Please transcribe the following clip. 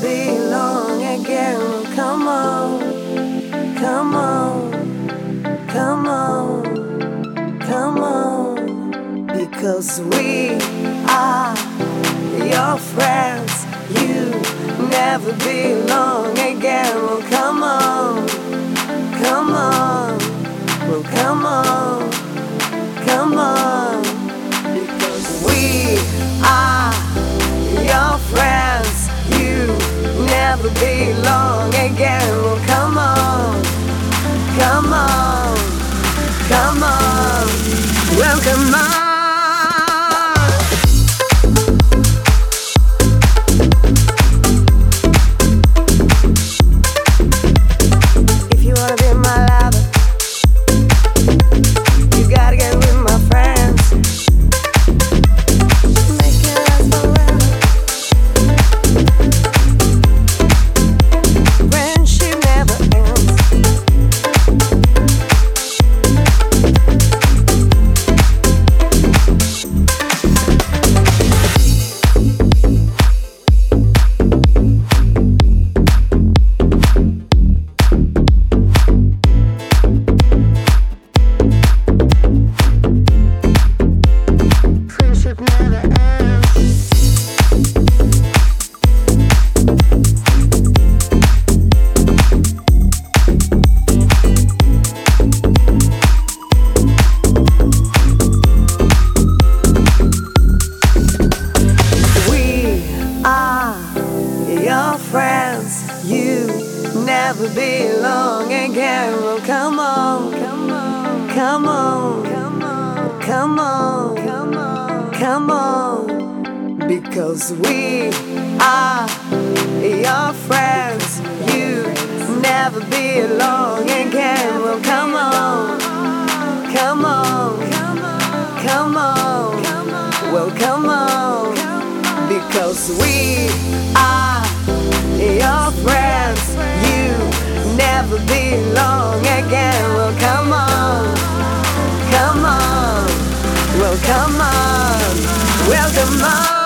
Belong be long again. Come on, come on, come on, come on. Because we are your friends. You never belong again. Well, come on, come on, well, come on, come on. Because we are. Never belong again. Well, come on, come on, come on, your friends. You never belong again. Well, come on, come on, come on, come on, come on, come on, come on. Because we are your friends. You never belong again. Well, come on, come on, come on, well, come on. Because we are your friends. You never belong again. Well, come on, come on, well, come on, well, come on.